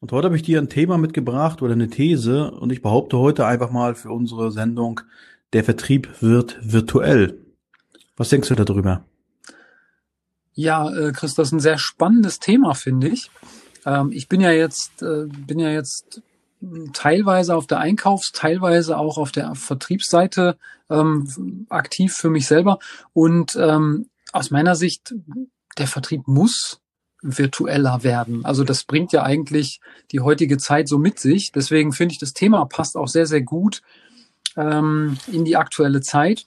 Und heute habe ich dir ein Thema mitgebracht oder eine These und ich behaupte heute einfach mal für unsere Sendung, der Vertrieb wird virtuell. Was denkst du darüber? Ja, äh, Chris, das ist ein sehr spannendes Thema, finde ich. Ähm, ich bin ja jetzt, äh, bin ja jetzt teilweise auf der Einkaufs-, teilweise auch auf der Vertriebsseite ähm, aktiv für mich selber. Und ähm, aus meiner Sicht, der Vertrieb muss virtueller werden. Also das bringt ja eigentlich die heutige Zeit so mit sich. Deswegen finde ich, das Thema passt auch sehr, sehr gut ähm, in die aktuelle Zeit.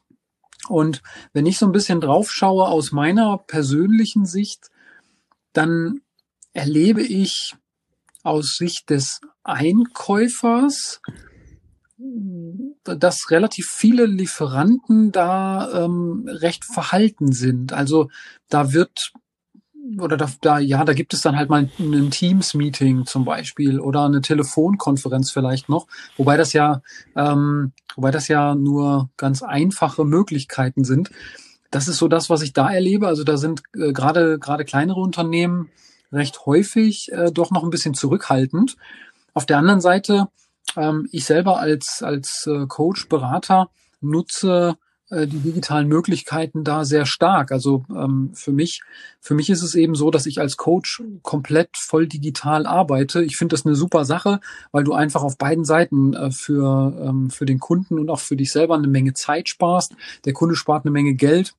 Und wenn ich so ein bisschen drauf schaue aus meiner persönlichen Sicht, dann erlebe ich aus Sicht des Einkäufers, dass relativ viele Lieferanten da ähm, recht verhalten sind. Also da wird oder da, da, ja, da gibt es dann halt mal ein Teams-Meeting zum Beispiel oder eine Telefonkonferenz vielleicht noch, wobei das ja, ähm, wobei das ja nur ganz einfache Möglichkeiten sind. Das ist so das, was ich da erlebe. Also da sind äh, gerade gerade kleinere Unternehmen recht häufig äh, doch noch ein bisschen zurückhaltend. Auf der anderen Seite, ähm, ich selber als als äh, Coach Berater nutze die digitalen Möglichkeiten da sehr stark. Also ähm, für mich, für mich ist es eben so, dass ich als Coach komplett voll digital arbeite. Ich finde das eine super Sache, weil du einfach auf beiden Seiten äh, für, ähm, für den Kunden und auch für dich selber eine Menge Zeit sparst. Der Kunde spart eine Menge Geld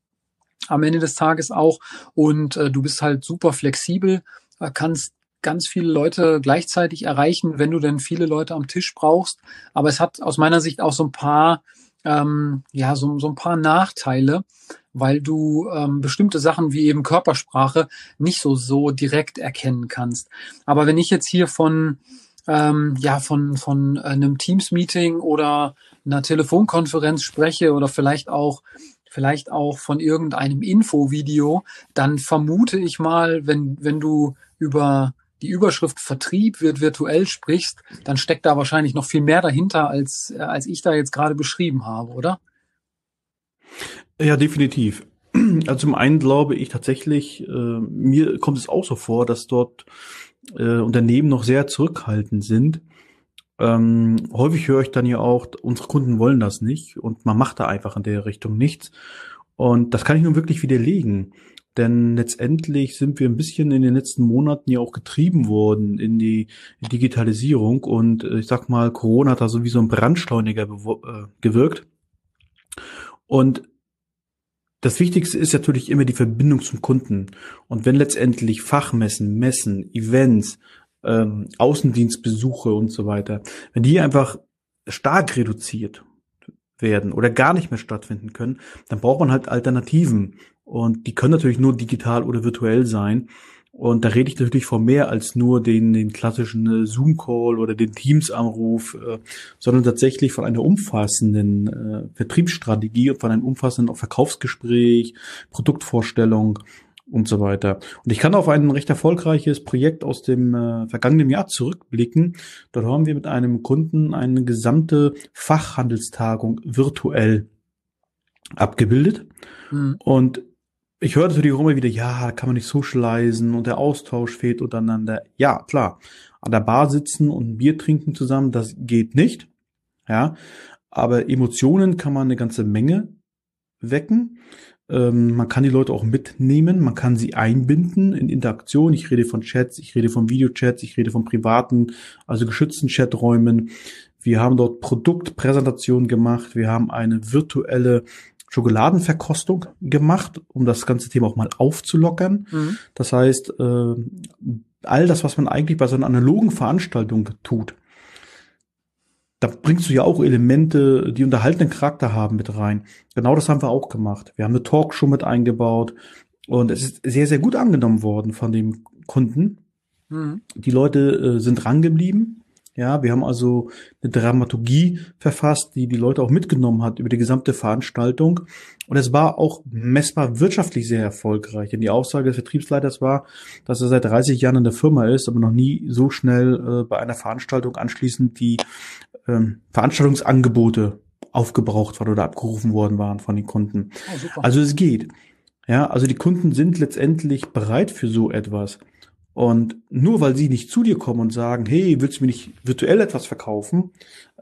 am Ende des Tages auch und äh, du bist halt super flexibel, äh, kannst ganz viele Leute gleichzeitig erreichen, wenn du denn viele Leute am Tisch brauchst. Aber es hat aus meiner Sicht auch so ein paar ähm, ja so, so ein paar Nachteile, weil du ähm, bestimmte Sachen wie eben Körpersprache nicht so so direkt erkennen kannst. Aber wenn ich jetzt hier von ähm, ja von von einem Teams-Meeting oder einer Telefonkonferenz spreche oder vielleicht auch vielleicht auch von irgendeinem Infovideo, dann vermute ich mal, wenn wenn du über die Überschrift Vertrieb wird virtuell sprichst, dann steckt da wahrscheinlich noch viel mehr dahinter, als, äh, als ich da jetzt gerade beschrieben habe, oder? Ja, definitiv. Also zum einen glaube ich tatsächlich, äh, mir kommt es auch so vor, dass dort äh, Unternehmen noch sehr zurückhaltend sind. Ähm, häufig höre ich dann ja auch, unsere Kunden wollen das nicht und man macht da einfach in der Richtung nichts. Und das kann ich nun wirklich widerlegen. Denn letztendlich sind wir ein bisschen in den letzten Monaten ja auch getrieben worden in die Digitalisierung und äh, ich sag mal, Corona hat da so wie so ein Brandschleuniger äh, gewirkt. Und das Wichtigste ist natürlich immer die Verbindung zum Kunden. Und wenn letztendlich Fachmessen, Messen, Events, ähm, Außendienstbesuche und so weiter, wenn die einfach stark reduziert werden oder gar nicht mehr stattfinden können, dann braucht man halt Alternativen. Und die können natürlich nur digital oder virtuell sein. Und da rede ich natürlich von mehr als nur den, den klassischen äh, Zoom-Call oder den Teams-Anruf, äh, sondern tatsächlich von einer umfassenden äh, Vertriebsstrategie und von einem umfassenden Verkaufsgespräch, Produktvorstellung und so weiter. Und ich kann auf ein recht erfolgreiches Projekt aus dem äh, vergangenen Jahr zurückblicken. Dort haben wir mit einem Kunden eine gesamte Fachhandelstagung virtuell abgebildet. Mhm. Und ich höre natürlich auch immer wieder, ja, da kann man nicht socialisen und der Austausch fehlt untereinander. Ja, klar. An der Bar sitzen und ein Bier trinken zusammen, das geht nicht. Ja. Aber Emotionen kann man eine ganze Menge wecken. Ähm, man kann die Leute auch mitnehmen, man kann sie einbinden in Interaktion. Ich rede von Chats, ich rede von Videochats, ich rede von privaten, also geschützten Chaträumen. Wir haben dort Produktpräsentationen gemacht, wir haben eine virtuelle Schokoladenverkostung gemacht, um das ganze Thema auch mal aufzulockern. Mhm. Das heißt, äh, all das, was man eigentlich bei so einer analogen Veranstaltung tut, da bringst du ja auch Elemente, die unterhaltenden Charakter haben, mit rein. Genau das haben wir auch gemacht. Wir haben eine Talkshow mit eingebaut und es ist sehr, sehr gut angenommen worden von dem Kunden. Mhm. Die Leute äh, sind rangeblieben. Ja, wir haben also eine Dramaturgie verfasst, die die Leute auch mitgenommen hat über die gesamte Veranstaltung. Und es war auch messbar wirtschaftlich sehr erfolgreich. Denn die Aussage des Vertriebsleiters war, dass er seit 30 Jahren in der Firma ist, aber noch nie so schnell äh, bei einer Veranstaltung anschließend die ähm, Veranstaltungsangebote aufgebraucht worden oder abgerufen worden waren von den Kunden. Oh, also es geht. Ja, also die Kunden sind letztendlich bereit für so etwas. Und nur weil sie nicht zu dir kommen und sagen, hey, willst du mir nicht virtuell etwas verkaufen,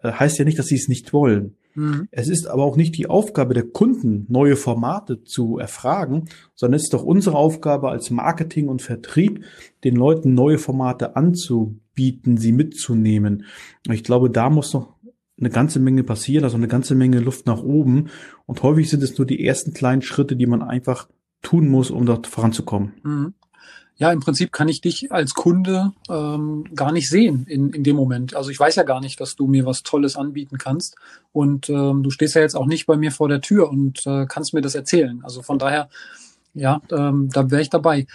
äh, heißt ja nicht, dass sie es nicht wollen. Mhm. Es ist aber auch nicht die Aufgabe der Kunden, neue Formate zu erfragen, sondern es ist doch unsere Aufgabe als Marketing und Vertrieb, den Leuten neue Formate anzubieten, sie mitzunehmen. Ich glaube, da muss noch eine ganze Menge passieren, also eine ganze Menge Luft nach oben. Und häufig sind es nur die ersten kleinen Schritte, die man einfach tun muss, um dort voranzukommen. Mhm ja, im Prinzip kann ich dich als Kunde ähm, gar nicht sehen in, in dem Moment. Also ich weiß ja gar nicht, dass du mir was Tolles anbieten kannst. Und ähm, du stehst ja jetzt auch nicht bei mir vor der Tür und äh, kannst mir das erzählen. Also von daher, ja, ähm, da wäre ich dabei.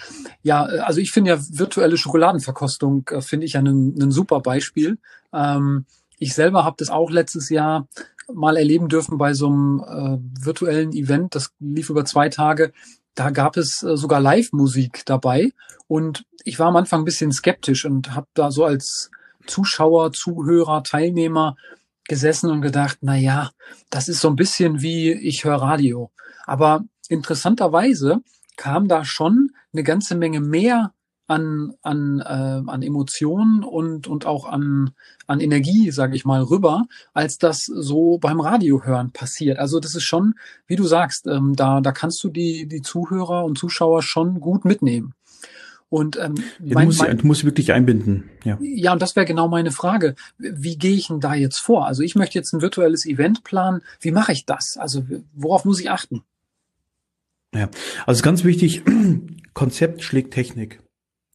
Ja, äh, also ich finde ja virtuelle Schokoladenverkostung, äh, finde ich ja ein super Beispiel. Ähm, ich selber habe das auch letztes Jahr mal erleben dürfen bei so einem äh, virtuellen Event. Das lief über zwei Tage da gab es äh, sogar Live-Musik dabei und ich war am Anfang ein bisschen skeptisch und habe da so als Zuschauer, Zuhörer, Teilnehmer gesessen und gedacht, na ja, das ist so ein bisschen wie ich höre Radio. Aber interessanterweise kam da schon eine ganze Menge mehr an, an, äh, an Emotionen und, und auch an, an Energie, sage ich mal, rüber, als das so beim Radiohören passiert. Also das ist schon, wie du sagst, ähm, da, da kannst du die, die Zuhörer und Zuschauer schon gut mitnehmen. Und ähm, ja, mein, du, musst, mein, du musst wirklich einbinden. Ja, ja und das wäre genau meine Frage. Wie gehe ich denn da jetzt vor? Also ich möchte jetzt ein virtuelles Event planen. Wie mache ich das? Also worauf muss ich achten? Ja, also ganz wichtig, Konzept schlägt Technik.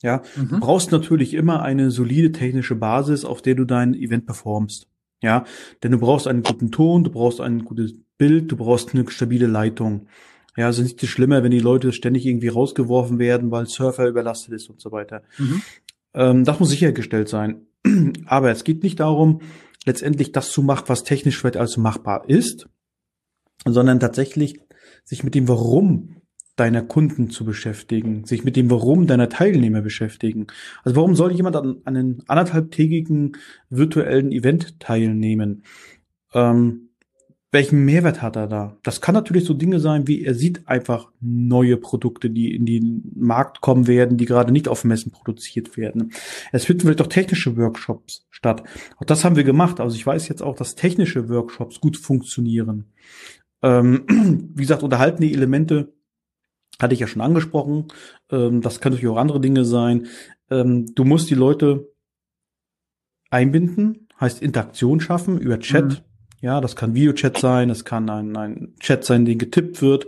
Ja, mhm. du brauchst natürlich immer eine solide technische Basis, auf der du dein Event performst. Ja, denn du brauchst einen guten Ton, du brauchst ein gutes Bild, du brauchst eine stabile Leitung. Ja, also nicht das Schlimme, wenn die Leute ständig irgendwie rausgeworfen werden, weil Surfer überlastet ist und so weiter. Mhm. Ähm, das muss sichergestellt sein. Aber es geht nicht darum, letztendlich das zu machen, was technisch vielleicht also machbar ist, sondern tatsächlich sich mit dem Warum deiner Kunden zu beschäftigen, sich mit dem Warum deiner Teilnehmer beschäftigen. Also warum soll jemand an, an einem anderthalbtägigen virtuellen Event teilnehmen? Ähm, welchen Mehrwert hat er da? Das kann natürlich so Dinge sein, wie er sieht einfach neue Produkte, die in den Markt kommen werden, die gerade nicht auf Messen produziert werden. Es finden vielleicht auch technische Workshops statt. Auch das haben wir gemacht. Also ich weiß jetzt auch, dass technische Workshops gut funktionieren. Ähm, wie gesagt, unterhaltende Elemente hatte ich ja schon angesprochen. Ähm, das können natürlich auch andere Dinge sein. Ähm, du musst die Leute einbinden, heißt Interaktion schaffen über Chat. Mhm. Ja, das kann Videochat sein, das kann ein, ein Chat sein, den getippt wird.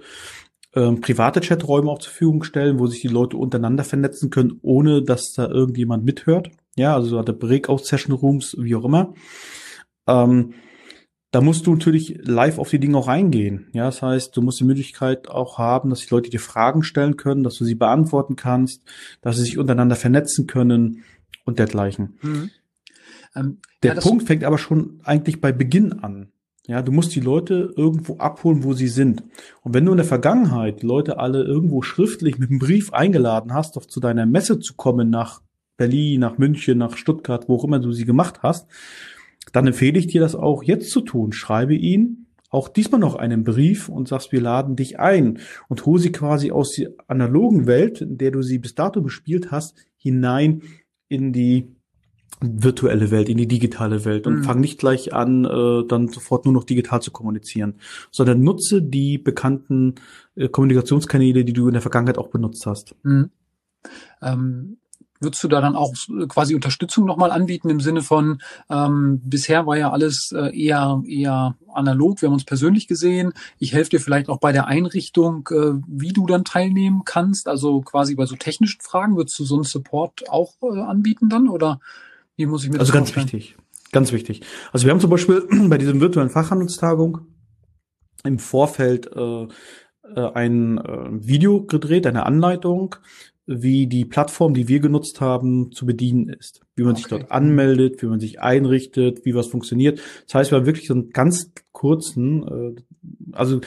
Ähm, private Chaträume auch zur Verfügung stellen, wo sich die Leute untereinander vernetzen können, ohne dass da irgendjemand mithört. Ja, also hatte Breakout-Session-Rooms, wie auch immer. Ähm, da musst du natürlich live auf die Dinge auch eingehen. Ja, das heißt, du musst die Möglichkeit auch haben, dass die Leute dir Fragen stellen können, dass du sie beantworten kannst, dass sie sich untereinander vernetzen können und dergleichen. Mhm. Ähm, Der ja, Punkt fängt aber schon eigentlich bei Beginn an. Ja, du musst die Leute irgendwo abholen, wo sie sind. Und wenn du in der Vergangenheit die Leute alle irgendwo schriftlich mit einem Brief eingeladen hast, auf zu deiner Messe zu kommen nach Berlin, nach München, nach Stuttgart, wo auch immer du sie gemacht hast, dann empfehle ich dir das auch jetzt zu tun. Schreibe ihn auch diesmal noch einen Brief und sagst, wir laden dich ein und hole sie quasi aus der analogen Welt, in der du sie bis dato bespielt hast, hinein in die virtuelle Welt, in die digitale Welt und mhm. fang nicht gleich an, äh, dann sofort nur noch digital zu kommunizieren, sondern nutze die bekannten äh, Kommunikationskanäle, die du in der Vergangenheit auch benutzt hast. Mhm. Ähm, Würdest du da dann auch quasi Unterstützung nochmal anbieten im Sinne von, ähm, bisher war ja alles äh, eher, eher analog, wir haben uns persönlich gesehen. Ich helfe dir vielleicht auch bei der Einrichtung, äh, wie du dann teilnehmen kannst. Also quasi bei so technischen Fragen, würdest du so einen Support auch äh, anbieten dann oder wie muss ich mir das Also ganz vorstellen? wichtig, ganz wichtig. Also wir haben zum Beispiel bei diesem virtuellen Fachhandelstagung im Vorfeld äh, äh, ein äh, Video gedreht, eine Anleitung, wie die Plattform, die wir genutzt haben, zu bedienen ist. Wie man okay. sich dort anmeldet, wie man sich einrichtet, wie was funktioniert. Das heißt, wir haben wirklich so einen ganz kurzen, äh, also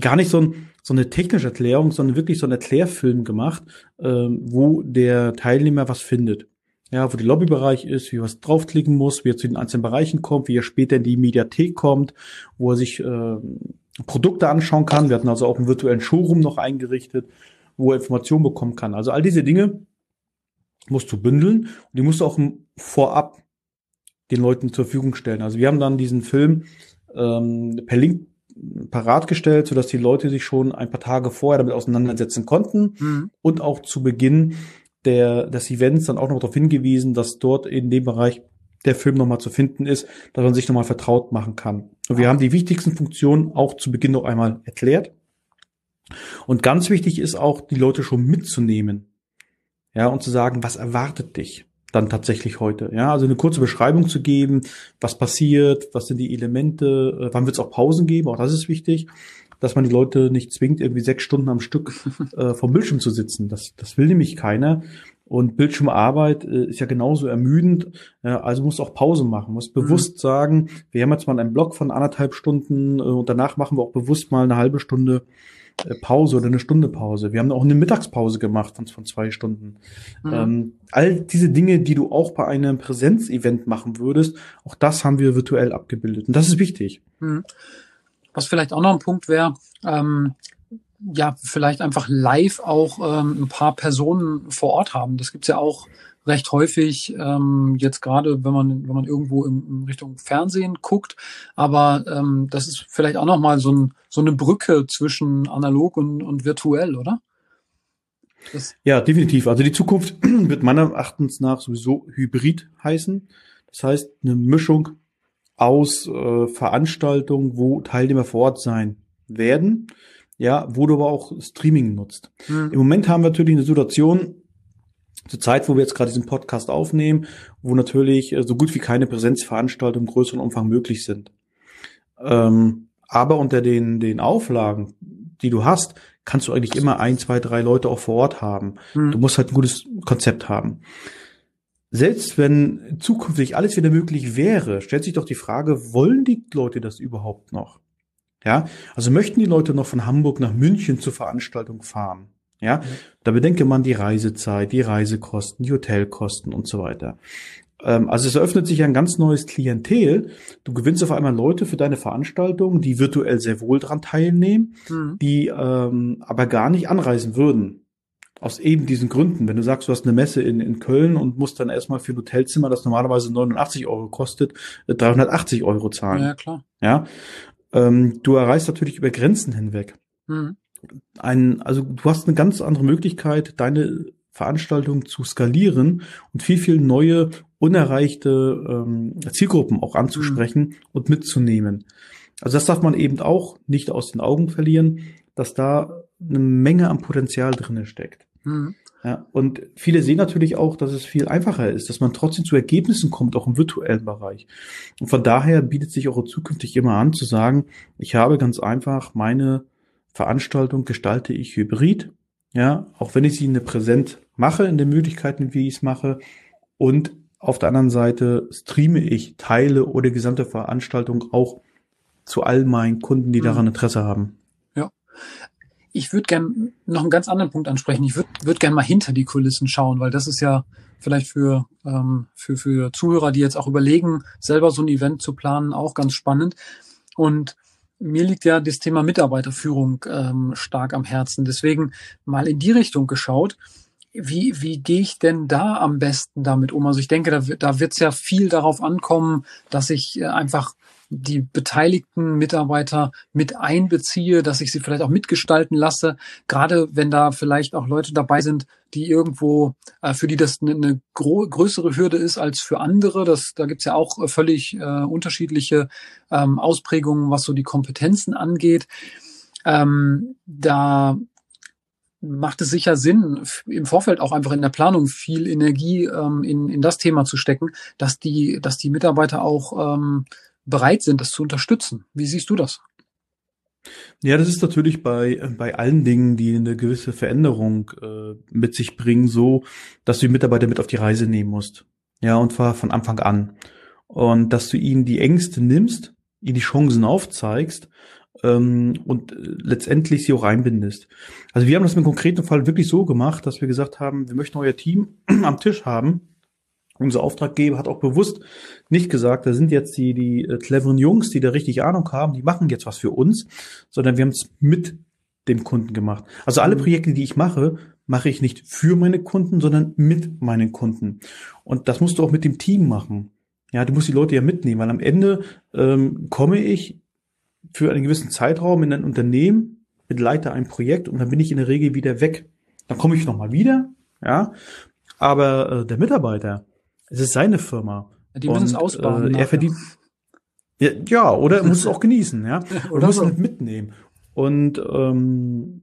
gar nicht so, ein, so eine technische Erklärung, sondern wirklich so einen Erklärfilm gemacht, äh, wo der Teilnehmer was findet. Ja, wo der Lobbybereich ist, wie er was draufklicken muss, wie er zu den einzelnen Bereichen kommt, wie er später in die Mediathek kommt, wo er sich äh, Produkte anschauen kann. Wir hatten also auch einen virtuellen Showroom noch eingerichtet wo er Informationen bekommen kann. Also all diese Dinge musst du bündeln und die musst du auch vorab den Leuten zur Verfügung stellen. Also wir haben dann diesen Film ähm, per Link parat gestellt, sodass die Leute sich schon ein paar Tage vorher damit auseinandersetzen konnten mhm. und auch zu Beginn der, des Events dann auch noch darauf hingewiesen, dass dort in dem Bereich der Film nochmal zu finden ist, dass man sich nochmal vertraut machen kann. Und wir haben die wichtigsten Funktionen auch zu Beginn noch einmal erklärt. Und ganz wichtig ist auch, die Leute schon mitzunehmen. Ja, und zu sagen, was erwartet dich dann tatsächlich heute? Ja, also eine kurze Beschreibung zu geben, was passiert, was sind die Elemente, äh, wann wird es auch Pausen geben, auch das ist wichtig, dass man die Leute nicht zwingt, irgendwie sechs Stunden am Stück äh, vom Bildschirm zu sitzen. Das, das will nämlich keiner. Und Bildschirmarbeit äh, ist ja genauso ermüdend, äh, also muss auch Pause machen, muss bewusst mhm. sagen, wir haben jetzt mal einen Block von anderthalb Stunden äh, und danach machen wir auch bewusst mal eine halbe Stunde Pause oder eine Stunde Pause. Wir haben auch eine Mittagspause gemacht von, von zwei Stunden. Mhm. Ähm, all diese Dinge, die du auch bei einem Präsenzevent machen würdest, auch das haben wir virtuell abgebildet. Und das ist wichtig. Mhm. Was vielleicht auch noch ein Punkt wäre, ähm, ja, vielleicht einfach live auch ähm, ein paar Personen vor Ort haben. Das gibt's ja auch recht häufig, ähm, jetzt gerade wenn man, wenn man irgendwo in, in Richtung Fernsehen guckt. Aber ähm, das ist vielleicht auch nochmal so, ein, so eine Brücke zwischen analog und, und virtuell, oder? Das ja, definitiv. Also die Zukunft wird meiner Erachtens nach sowieso Hybrid heißen. Das heißt, eine Mischung aus äh, Veranstaltungen, wo Teilnehmer vor Ort sein werden, ja, wo du aber auch Streaming nutzt. Mhm. Im Moment haben wir natürlich eine Situation, zur Zeit, wo wir jetzt gerade diesen Podcast aufnehmen, wo natürlich äh, so gut wie keine Präsenzveranstaltungen im größeren Umfang möglich sind. Ähm, aber unter den, den Auflagen, die du hast, kannst du eigentlich immer ein, zwei, drei Leute auch vor Ort haben. Mhm. Du musst halt ein gutes Konzept haben. Selbst wenn zukünftig alles wieder möglich wäre, stellt sich doch die Frage, wollen die Leute das überhaupt noch? Ja, also möchten die Leute noch von Hamburg nach München zur Veranstaltung fahren? Ja, da bedenke man die Reisezeit, die Reisekosten, die Hotelkosten und so weiter. Ähm, also es eröffnet sich ein ganz neues Klientel. Du gewinnst auf einmal Leute für deine Veranstaltung, die virtuell sehr wohl dran teilnehmen, mhm. die ähm, aber gar nicht anreisen würden. Aus eben diesen Gründen. Wenn du sagst, du hast eine Messe in, in Köln und musst dann erstmal für ein Hotelzimmer, das normalerweise 89 Euro kostet, 380 äh, Euro zahlen. Ja, klar. Ja. Ähm, du erreichst natürlich über Grenzen hinweg. Mhm ein, also du hast eine ganz andere Möglichkeit, deine Veranstaltung zu skalieren und viel, viel neue, unerreichte ähm, Zielgruppen auch anzusprechen mhm. und mitzunehmen. Also das darf man eben auch nicht aus den Augen verlieren, dass da eine Menge an Potenzial drinne steckt. Mhm. Ja, und viele sehen natürlich auch, dass es viel einfacher ist, dass man trotzdem zu Ergebnissen kommt, auch im virtuellen Bereich. Und von daher bietet sich auch zukünftig immer an zu sagen, ich habe ganz einfach meine Veranstaltung gestalte ich hybrid, ja, auch wenn ich sie in der Präsent mache, in den Möglichkeiten, wie ich es mache. Und auf der anderen Seite streame ich Teile oder gesamte Veranstaltung auch zu all meinen Kunden, die daran mhm. Interesse haben. Ja. Ich würde gern noch einen ganz anderen Punkt ansprechen. Ich würde würd gern mal hinter die Kulissen schauen, weil das ist ja vielleicht für, ähm, für, für Zuhörer, die jetzt auch überlegen, selber so ein Event zu planen, auch ganz spannend. Und mir liegt ja das Thema Mitarbeiterführung ähm, stark am Herzen. Deswegen mal in die Richtung geschaut. Wie, wie gehe ich denn da am besten damit um? Also ich denke, da, da wird es ja viel darauf ankommen, dass ich äh, einfach die beteiligten Mitarbeiter mit einbeziehe, dass ich sie vielleicht auch mitgestalten lasse, gerade wenn da vielleicht auch Leute dabei sind, die irgendwo, äh, für die das eine, eine größere Hürde ist als für andere. Das, da gibt's ja auch äh, völlig äh, unterschiedliche ähm, Ausprägungen, was so die Kompetenzen angeht. Ähm, da macht es sicher Sinn, im Vorfeld auch einfach in der Planung viel Energie ähm, in, in das Thema zu stecken, dass die, dass die Mitarbeiter auch ähm, bereit sind, das zu unterstützen. Wie siehst du das? Ja, das ist natürlich bei, bei allen Dingen, die eine gewisse Veränderung äh, mit sich bringen, so, dass du die Mitarbeiter mit auf die Reise nehmen musst. Ja, und zwar von Anfang an. Und dass du ihnen die Ängste nimmst, ihnen die Chancen aufzeigst ähm, und letztendlich sie auch einbindest. Also wir haben das im konkreten Fall wirklich so gemacht, dass wir gesagt haben, wir möchten euer Team am Tisch haben unser Auftraggeber hat auch bewusst nicht gesagt, da sind jetzt die, die äh, cleveren Jungs, die da richtig Ahnung haben, die machen jetzt was für uns, sondern wir haben es mit dem Kunden gemacht. Also alle mhm. Projekte, die ich mache, mache ich nicht für meine Kunden, sondern mit meinen Kunden. Und das musst du auch mit dem Team machen. Ja, du musst die Leute ja mitnehmen, weil am Ende ähm, komme ich für einen gewissen Zeitraum in ein Unternehmen, begleite ein Projekt und dann bin ich in der Regel wieder weg. Dann komme ich nochmal wieder, ja. Aber äh, der Mitarbeiter, es ist seine Firma. Die müssen es ausbauen. Äh, er verdient. Ja, ja, oder er muss es auch genießen, ja. oder muss so. es mitnehmen. Und ähm,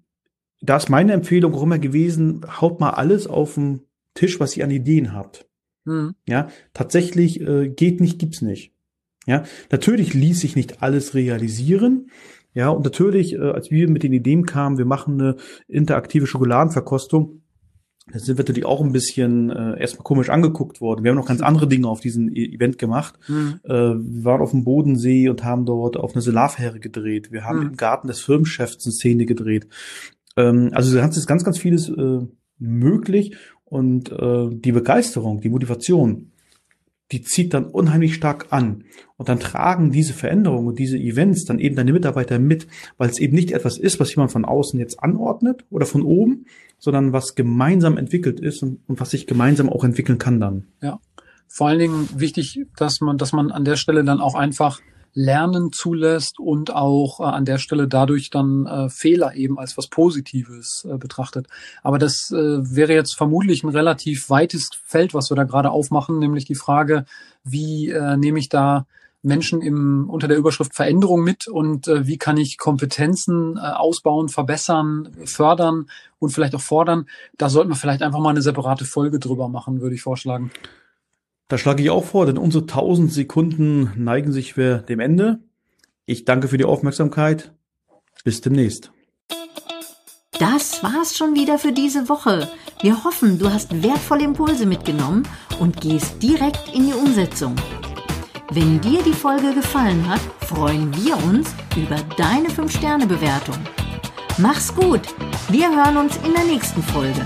da ist meine Empfehlung auch immer gewesen, haut mal alles auf den Tisch, was ihr an Ideen habt. Hm. Ja, tatsächlich äh, geht nicht, gibt's nicht. Ja, natürlich ließ sich nicht alles realisieren. Ja, und natürlich, äh, als wir mit den Ideen kamen, wir machen eine interaktive Schokoladenverkostung, da sind wir natürlich auch ein bisschen äh, erstmal komisch angeguckt worden. Wir haben noch ganz andere Dinge auf diesem e Event gemacht. Mhm. Äh, wir waren auf dem Bodensee und haben dort auf eine Solarfähre gedreht. Wir haben mhm. im Garten des Firmenchefs eine Szene gedreht. Ähm, also da ist ganz, ganz vieles äh, möglich und äh, die Begeisterung, die Motivation, die zieht dann unheimlich stark an. Und dann tragen diese Veränderungen und diese Events dann eben deine Mitarbeiter mit, weil es eben nicht etwas ist, was jemand von außen jetzt anordnet oder von oben, sondern was gemeinsam entwickelt ist und, und was sich gemeinsam auch entwickeln kann dann. Ja. Vor allen Dingen wichtig, dass man, dass man an der Stelle dann auch einfach Lernen zulässt und auch äh, an der Stelle dadurch dann äh, Fehler eben als was Positives äh, betrachtet. Aber das äh, wäre jetzt vermutlich ein relativ weites Feld, was wir da gerade aufmachen, nämlich die Frage, wie äh, nehme ich da Menschen im, unter der Überschrift Veränderung mit und äh, wie kann ich Kompetenzen äh, ausbauen, verbessern, fördern und vielleicht auch fordern. Da sollten wir vielleicht einfach mal eine separate Folge drüber machen, würde ich vorschlagen. Da schlage ich auch vor, denn unsere 1000 Sekunden neigen sich für dem Ende. Ich danke für die Aufmerksamkeit. Bis demnächst. Das war's schon wieder für diese Woche. Wir hoffen, du hast wertvolle Impulse mitgenommen und gehst direkt in die Umsetzung. Wenn dir die Folge gefallen hat, freuen wir uns über deine 5-Sterne-Bewertung. Mach's gut. Wir hören uns in der nächsten Folge.